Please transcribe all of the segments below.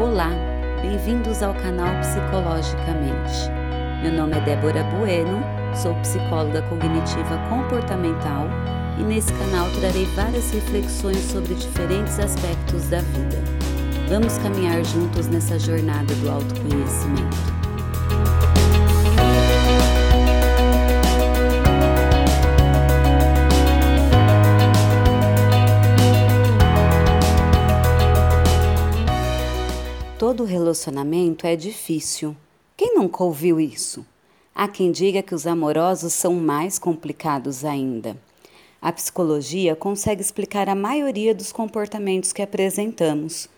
Olá, bem-vindos ao canal Psicologicamente. Meu nome é Débora Bueno, sou psicóloga cognitiva comportamental e nesse canal trarei várias reflexões sobre diferentes aspectos da vida. Vamos caminhar juntos nessa jornada do autoconhecimento. Relacionamento é difícil. Quem nunca ouviu isso? Há quem diga que os amorosos são mais complicados ainda. A psicologia consegue explicar a maioria dos comportamentos que apresentamos.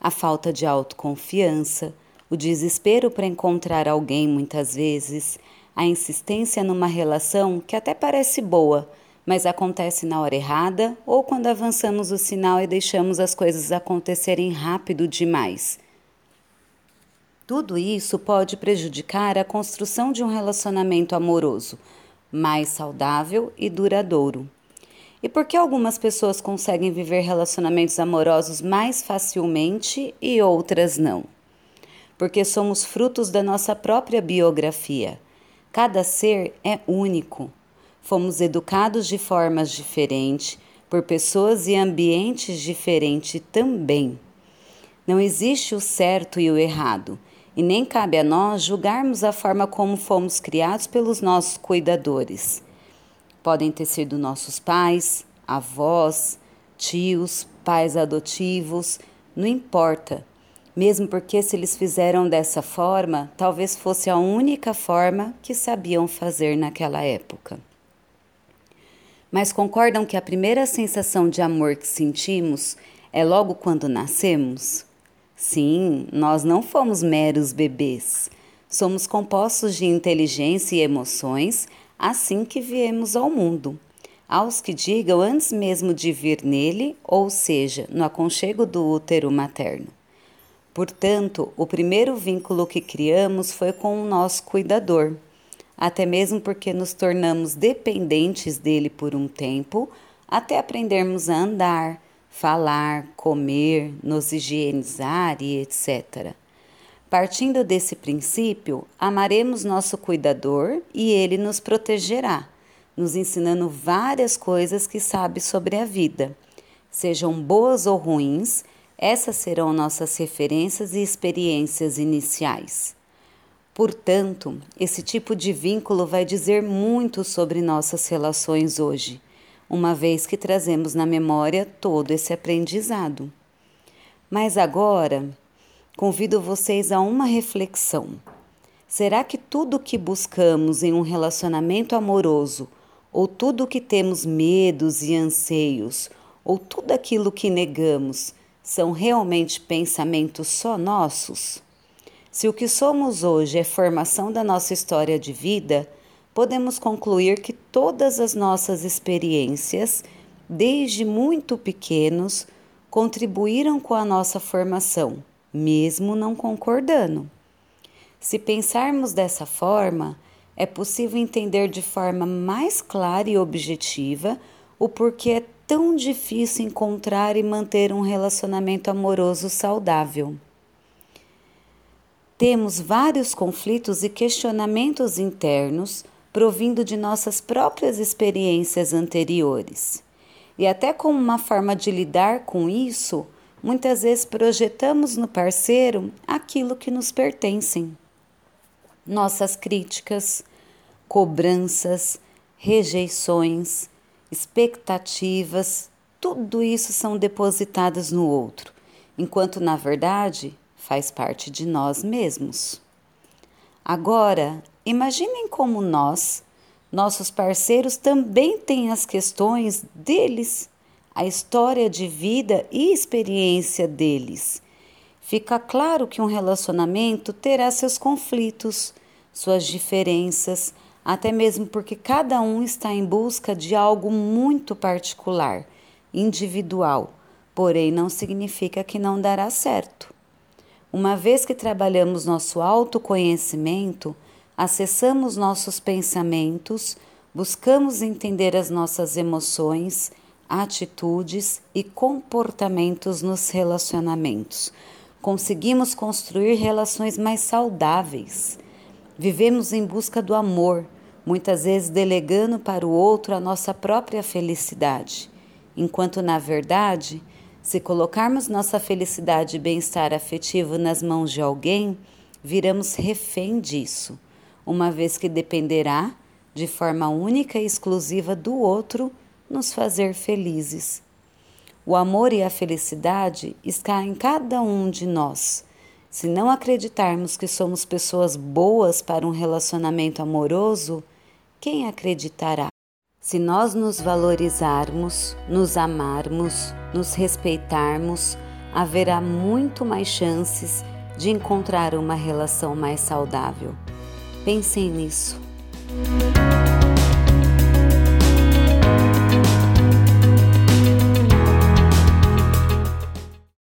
A falta de autoconfiança, o desespero para encontrar alguém muitas vezes, a insistência numa relação que até parece boa, mas acontece na hora errada ou quando avançamos o sinal e deixamos as coisas acontecerem rápido demais. Tudo isso pode prejudicar a construção de um relacionamento amoroso mais saudável e duradouro. E por que algumas pessoas conseguem viver relacionamentos amorosos mais facilmente e outras não? Porque somos frutos da nossa própria biografia. Cada ser é único. Fomos educados de formas diferentes, por pessoas e ambientes diferentes também. Não existe o certo e o errado e nem cabe a nós julgarmos a forma como fomos criados pelos nossos cuidadores. Podem ter sido nossos pais, avós, tios, pais adotivos, não importa. Mesmo porque, se eles fizeram dessa forma, talvez fosse a única forma que sabiam fazer naquela época. Mas concordam que a primeira sensação de amor que sentimos é logo quando nascemos? Sim, nós não fomos meros bebês. Somos compostos de inteligência e emoções assim que viemos ao mundo. Aos que digam antes mesmo de vir nele, ou seja, no aconchego do útero materno. Portanto, o primeiro vínculo que criamos foi com o nosso cuidador, até mesmo porque nos tornamos dependentes dele por um tempo, até aprendermos a andar, falar, comer, nos higienizar e etc. Partindo desse princípio, amaremos nosso cuidador e ele nos protegerá, nos ensinando várias coisas que sabe sobre a vida. Sejam boas ou ruins, essas serão nossas referências e experiências iniciais. Portanto, esse tipo de vínculo vai dizer muito sobre nossas relações hoje uma vez que trazemos na memória todo esse aprendizado. Mas agora, convido vocês a uma reflexão. Será que tudo o que buscamos em um relacionamento amoroso, ou tudo o que temos medos e anseios, ou tudo aquilo que negamos, são realmente pensamentos só nossos? Se o que somos hoje é formação da nossa história de vida, podemos concluir que todas as nossas experiências, desde muito pequenos, contribuíram com a nossa formação, mesmo não concordando. Se pensarmos dessa forma, é possível entender de forma mais clara e objetiva o porquê é tão difícil encontrar e manter um relacionamento amoroso saudável. Temos vários conflitos e questionamentos internos provindo de nossas próprias experiências anteriores. E até como uma forma de lidar com isso, muitas vezes projetamos no parceiro aquilo que nos pertencem. Nossas críticas, cobranças, rejeições, expectativas, tudo isso são depositadas no outro, enquanto na verdade faz parte de nós mesmos. Agora, Imaginem como nós, nossos parceiros também têm as questões deles, a história de vida e experiência deles. Fica claro que um relacionamento terá seus conflitos, suas diferenças, até mesmo porque cada um está em busca de algo muito particular, individual, porém não significa que não dará certo. Uma vez que trabalhamos nosso autoconhecimento, acessamos nossos pensamentos, buscamos entender as nossas emoções, atitudes e comportamentos nos relacionamentos. conseguimos construir relações mais saudáveis. Vivemos em busca do amor, muitas vezes delegando para o outro a nossa própria felicidade, enquanto na verdade, se colocarmos nossa felicidade e bem-estar afetivo nas mãos de alguém, viramos refém disso, uma vez que dependerá, de forma única e exclusiva, do outro nos fazer felizes. O amor e a felicidade está em cada um de nós. Se não acreditarmos que somos pessoas boas para um relacionamento amoroso, quem acreditará? Se nós nos valorizarmos, nos amarmos, nos respeitarmos, haverá muito mais chances de encontrar uma relação mais saudável. Pensem nisso.